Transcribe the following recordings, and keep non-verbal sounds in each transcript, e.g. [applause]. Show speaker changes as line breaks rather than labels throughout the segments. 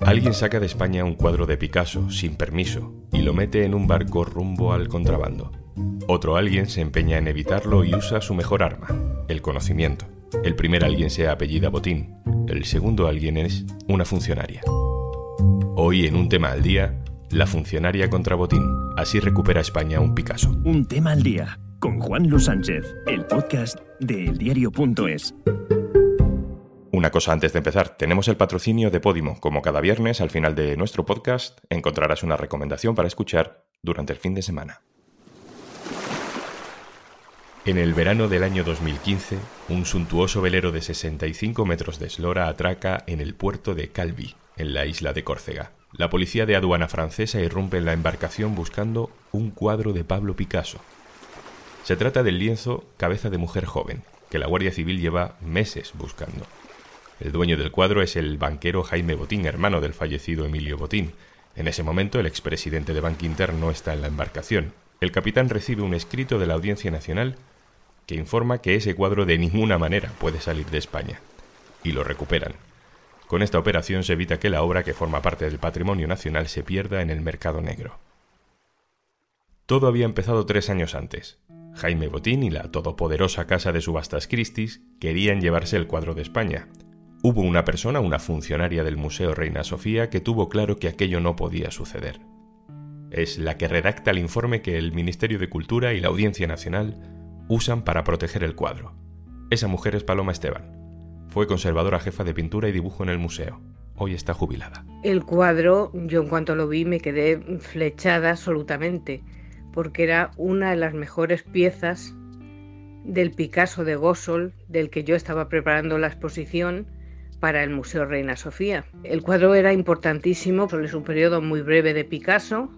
Alguien saca de España un cuadro de Picasso sin permiso y lo mete en un barco rumbo al contrabando. Otro alguien se empeña en evitarlo y usa su mejor arma, el conocimiento. El primer alguien se apellida Botín, el segundo alguien es una funcionaria. Hoy en un tema al día, la funcionaria contra Botín. Así recupera España un Picasso.
Un tema al día con Juan Luis Sánchez, el podcast de eldiario.es.
Una cosa antes de empezar, tenemos el patrocinio de Podimo. Como cada viernes, al final de nuestro podcast, encontrarás una recomendación para escuchar durante el fin de semana. En el verano del año 2015, un suntuoso velero de 65 metros de eslora atraca en el puerto de Calvi, en la isla de Córcega. La policía de aduana francesa irrumpe en la embarcación buscando un cuadro de Pablo Picasso. Se trata del lienzo Cabeza de Mujer Joven, que la Guardia Civil lleva meses buscando. El dueño del cuadro es el banquero Jaime Botín, hermano del fallecido Emilio Botín. En ese momento el expresidente de Bank Inter no está en la embarcación. El capitán recibe un escrito de la Audiencia Nacional que informa que ese cuadro de ninguna manera puede salir de España. Y lo recuperan. Con esta operación se evita que la obra que forma parte del patrimonio nacional se pierda en el mercado negro. Todo había empezado tres años antes. Jaime Botín y la todopoderosa casa de subastas Christie's querían llevarse el cuadro de España, Hubo una persona, una funcionaria del Museo Reina Sofía, que tuvo claro que aquello no podía suceder. Es la que redacta el informe que el Ministerio de Cultura y la Audiencia Nacional usan para proteger el cuadro. Esa mujer es Paloma Esteban. Fue conservadora jefa de pintura y dibujo en el museo. Hoy está jubilada.
El cuadro, yo en cuanto lo vi me quedé flechada absolutamente, porque era una de las mejores piezas del Picasso de Gossol, del que yo estaba preparando la exposición, para el Museo Reina Sofía. El cuadro era importantísimo, es un periodo muy breve de Picasso,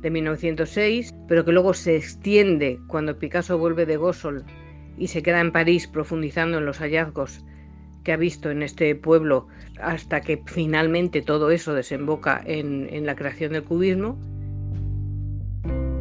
de 1906, pero que luego se extiende cuando Picasso vuelve de Gossol y se queda en París profundizando en los hallazgos que ha visto en este pueblo hasta que finalmente todo eso desemboca en la creación del cubismo.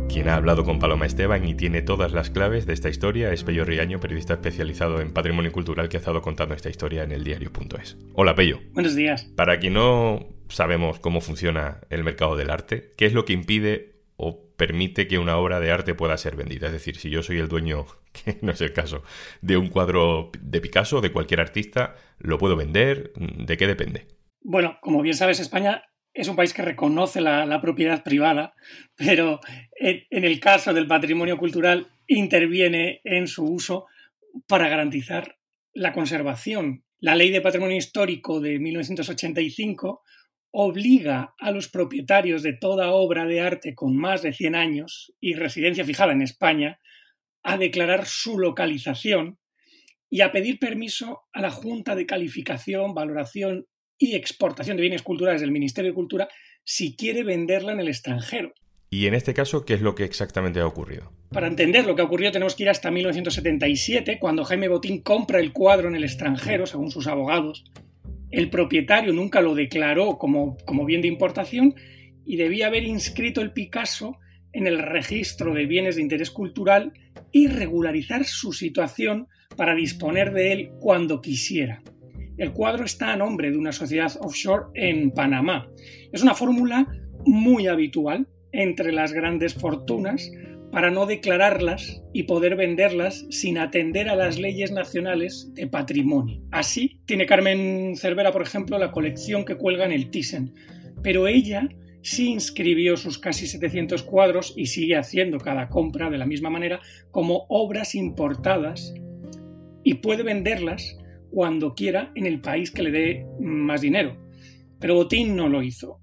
Quien ha hablado con Paloma Esteban y tiene todas las claves de esta historia es Pello Riaño, periodista especializado en patrimonio cultural que ha estado contando esta historia en el diario.es. Hola Pello.
Buenos días.
Para quien no sabemos cómo funciona el mercado del arte, ¿qué es lo que impide o permite que una obra de arte pueda ser vendida? Es decir, si yo soy el dueño, [laughs] que no es el caso, de un cuadro de Picasso, o de cualquier artista, ¿lo puedo vender? ¿De qué depende?
Bueno, como bien sabes, España es un país que reconoce la, propiedad privada, pero en, el caso del patrimonio cultural interviene en su uso para garantizar la conservación. La Ley de Patrimonio Histórico de 1985 obliga a los propietarios de toda obra de arte con más de 100 años y residencia fijada en España a declarar su localización y a pedir permiso a la Junta de Calificación, Valoración y exportación de bienes culturales del Ministerio de Cultura si quiere venderla en el extranjero.
¿Y en este caso qué es lo que exactamente ha ocurrido?
Para entender lo que ha ocurrido tenemos que ir hasta 1977, cuando Jaime Botín compra el cuadro en el extranjero, según sus abogados. El propietario nunca lo declaró como, como bien de importación y debía haber inscrito el Picasso en el registro de bienes de interés cultural y regularizar su situación para disponer de él cuando quisiera. El cuadro está a nombre de una sociedad offshore en Panamá. Es una fórmula muy habitual entre las grandes fortunas para no declararlas y poder venderlas sin atender a las leyes nacionales de patrimonio. Así tiene Carmen Cervera, por ejemplo, la colección que cuelga en el Thyssen, pero ella sí inscribió sus casi 700 cuadros y sigue haciendo cada compra de la misma manera como obras importadas y puede venderlas cuando quiera en el país que le dé más dinero. Pero Botín no lo hizo.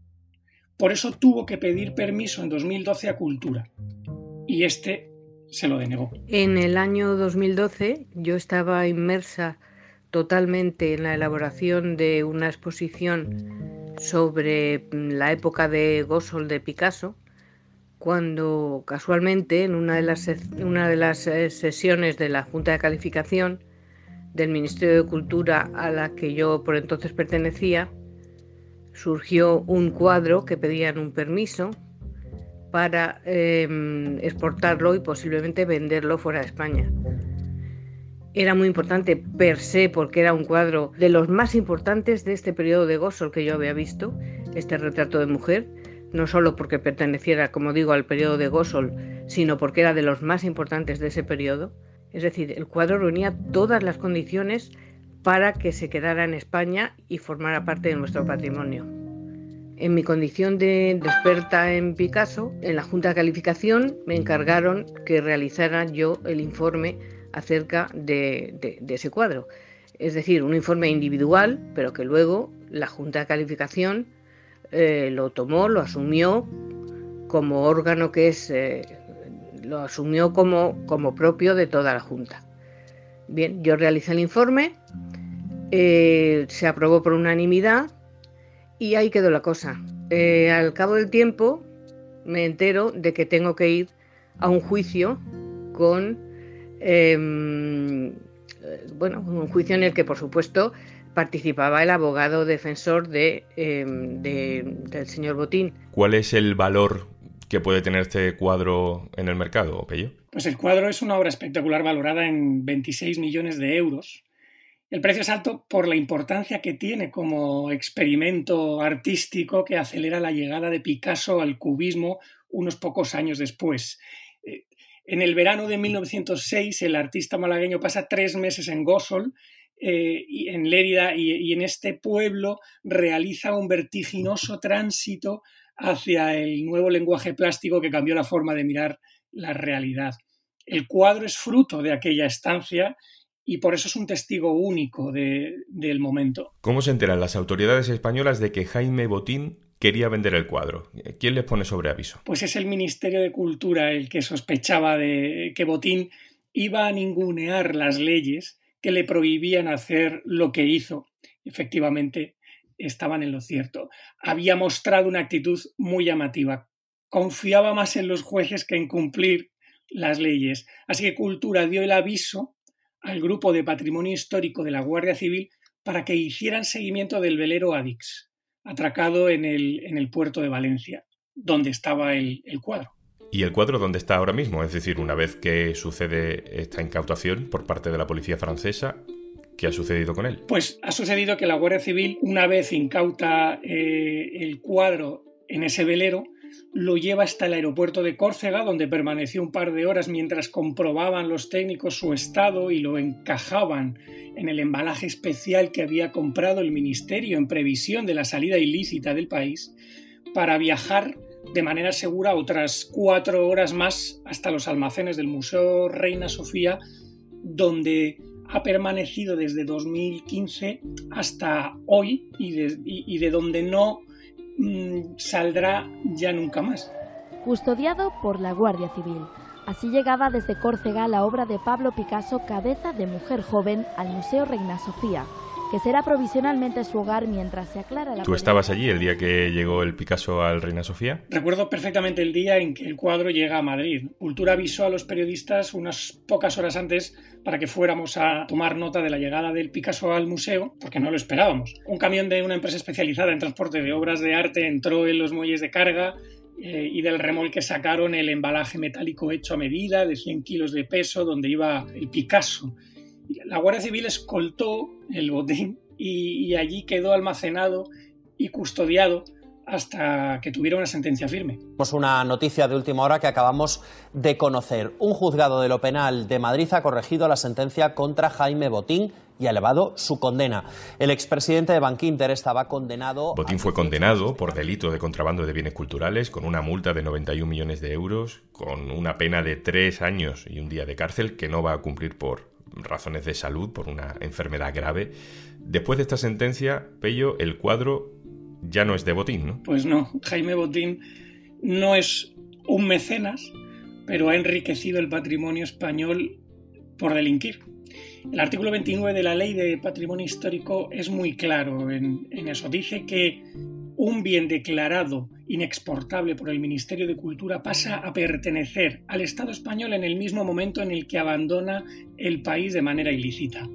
Por eso tuvo que pedir permiso en 2012 a Cultura. Y este se lo denegó.
En el año 2012 yo estaba inmersa totalmente en la elaboración de una exposición sobre la época de Gossol de Picasso, cuando casualmente en una de las, una de las eh, sesiones de la Junta de Calificación del Ministerio de Cultura a la que yo por entonces pertenecía, surgió un cuadro que pedían un permiso para em, exportarlo y posiblemente venderlo fuera de España. Era muy importante per se porque era un cuadro de los más importantes de este periodo de Gossol que yo había visto. este retrato de mujer, no solo porque perteneciera, como digo, al periodo de Gosol, sino porque era de los más importantes de ese periodo. Es decir, el cuadro reunía todas las condiciones para que se quedara en España y formara parte de nuestro patrimonio. En mi condición de, experta en Picasso, en la Junta de Calificación me encargaron que realizara yo el informe acerca de, ese cuadro. Es decir, un informe individual, pero que luego la Junta de Calificación eh, lo tomó, lo asumió como órgano que es, eh, lo asumió como, como propio de toda la Junta. Bien, yo realicé el informe, eh, se aprobó por unanimidad y ahí quedó la cosa. al cabo del tiempo me entero de que tengo que ir a un juicio con, em, bueno, un juicio en el que por supuesto participaba el abogado defensor em, de, del señor Botín.
¿Cuál es el valor que puede tener este cuadro en el mercado, Pello?
Pues el cuadro es una obra espectacular valorada en 26 millones de euros. El precio es alto por la importancia que tiene como experimento artístico que acelera la llegada de Picasso al cubismo unos pocos años después. Eh, en el verano de 1906, el artista malagueño pasa tres meses en Gosol eh, en Lérida y, en este pueblo realiza un vertiginoso tránsito hacia el nuevo lenguaje plástico que cambió la forma de mirar la realidad. El cuadro es fruto de aquella estancia y por eso es un testigo único del momento.
¿Cómo se enteran las autoridades españolas de que Jaime Botín quería vender el cuadro? ¿Quién les pone sobre aviso?
Pues es el Ministerio de Cultura el que sospechaba de que Botín iba a ningunear las leyes que le prohibían hacer lo que hizo. Efectivamente, estaban en lo cierto. Había mostrado una actitud muy llamativa. Confiaba más en los jueces que en cumplir las leyes. Así que Cultura dio el aviso al grupo de patrimonio histórico de la Guardia Civil para que hicieran seguimiento del velero Adix, atracado en el, en el puerto de Valencia, donde estaba el cuadro.
¿Y el cuadro dónde está ahora mismo? Es decir, una vez que sucede esta incautación por parte de la policía francesa, ¿qué ha sucedido con él?
Pues ha sucedido que la Guardia Civil, una vez incauta eh, el cuadro en ese velero, lo lleva hasta el aeropuerto de Córcega, donde permaneció un par de horas mientras comprobaban los técnicos su estado y lo encajaban en el embalaje especial que había comprado el Ministerio en previsión de la salida ilícita del país, para viajar de manera segura otras cuatro horas más hasta los almacenes del Museo Reina Sofía, donde ha permanecido desde 2015 hasta hoy y de, donde no mm, saldrá ya nunca más.
Custodiado por la Guardia Civil. Así llegaba desde Córcega la obra de Pablo Picasso, Cabeza de Mujer Joven, al Museo Reina Sofía que será provisionalmente su hogar mientras se aclara la...
¿Tú estabas allí el día que llegó el Picasso al Reina Sofía?
Recuerdo perfectamente el día en que el cuadro llega a Madrid. Cultura avisó a los periodistas unas pocas horas antes para que fuéramos a tomar nota de la llegada del Picasso al museo, porque no lo esperábamos. Un camión de una empresa especializada en transporte de obras de arte entró en los muelles de carga eh, y del remolque sacaron el embalaje metálico hecho a medida de 100 kilos de peso donde iba el Picasso la Guardia Civil escoltó el botín y, allí quedó almacenado y custodiado hasta que tuviera una sentencia firme.
Tenemos una noticia de última hora que acabamos de conocer. Un juzgado de lo penal de Madrid ha corregido la sentencia contra Jaime Botín y ha elevado su condena. El expresidente de Bankinter estaba condenado.
Botín fue condenado por delito de contrabando de bienes culturales con una multa de 91 millones de euros, con una pena de tres años y un día de cárcel que no va a cumplir por razones de salud, por una enfermedad grave. Después de esta sentencia, Pello, el cuadro ya no es de Botín, ¿no?
Pues no, Jaime Botín no es un mecenas, pero ha enriquecido el patrimonio español por delinquir. El artículo 29 de la Ley de Patrimonio Histórico es muy claro en, en eso. Dice que un bien declarado inexportable por el Ministerio de Cultura pasa a pertenecer al Estado español en el mismo momento en el que abandona el país de manera ilícita.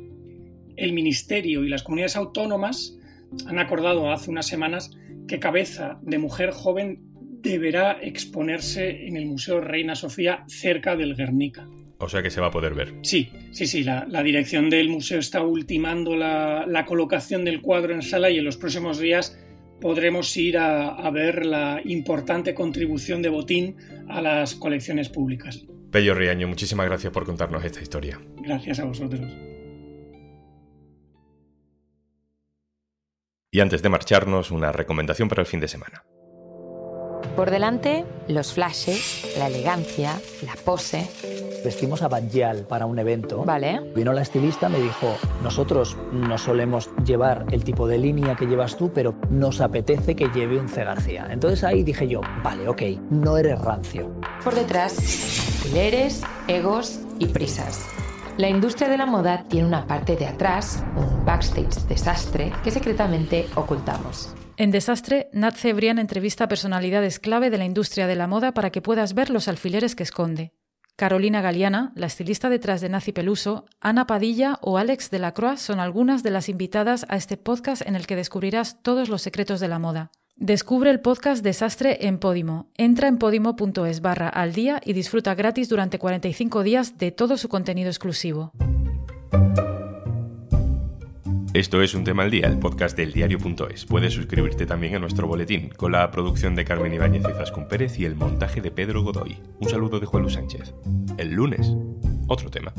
El Ministerio y las comunidades autónomas han acordado hace unas semanas que Cabeza de Mujer Joven deberá exponerse en el Museo Reina Sofía cerca del Guernica.
O sea que se va a poder ver.
Sí, sí, sí. La, dirección del museo está ultimando la, la, colocación del cuadro en sala y en los próximos días podremos ir a, ver la importante contribución de Botín a las colecciones públicas.
Pello Riaño, muchísimas gracias por contarnos esta historia.
Gracias a vosotros.
Y antes de marcharnos, una recomendación para el fin de semana.
Por delante, los flashes, la elegancia, la pose.
Vestimos a Banjal para un evento.
Vale.
Vino la estilista, me dijo, nosotros no solemos llevar el tipo de línea que llevas tú, pero nos apetece que lleve un C. García. Entonces ahí dije yo, vale, ok, no eres rancio.
Por detrás, fileres, egos y prisas. La industria de la moda tiene una parte de atrás, un backstage desastre que secretamente ocultamos.
En Desastre, Nat Cebrian entrevista a personalidades clave de la industria de la moda para que puedas ver los alfileres que esconde. Carolina Galeana, la estilista detrás de Nazi Peluso, Ana Padilla o Alex de la Croix son algunas de las invitadas a este podcast en el que descubrirás todos los secretos de la moda. Descubre el podcast Desastre en Podimo. Entra en podimo.es barra al día y disfruta gratis durante 45 días de todo su contenido exclusivo.
Esto es Un Tema al Día, el podcast del diario.es. Puedes suscribirte también a nuestro boletín, con la producción de Carmen Ibáñez y Zascún Pérez y el montaje de Pedro Godoy. Un saludo de Juan Luis Sánchez. El lunes, otro tema.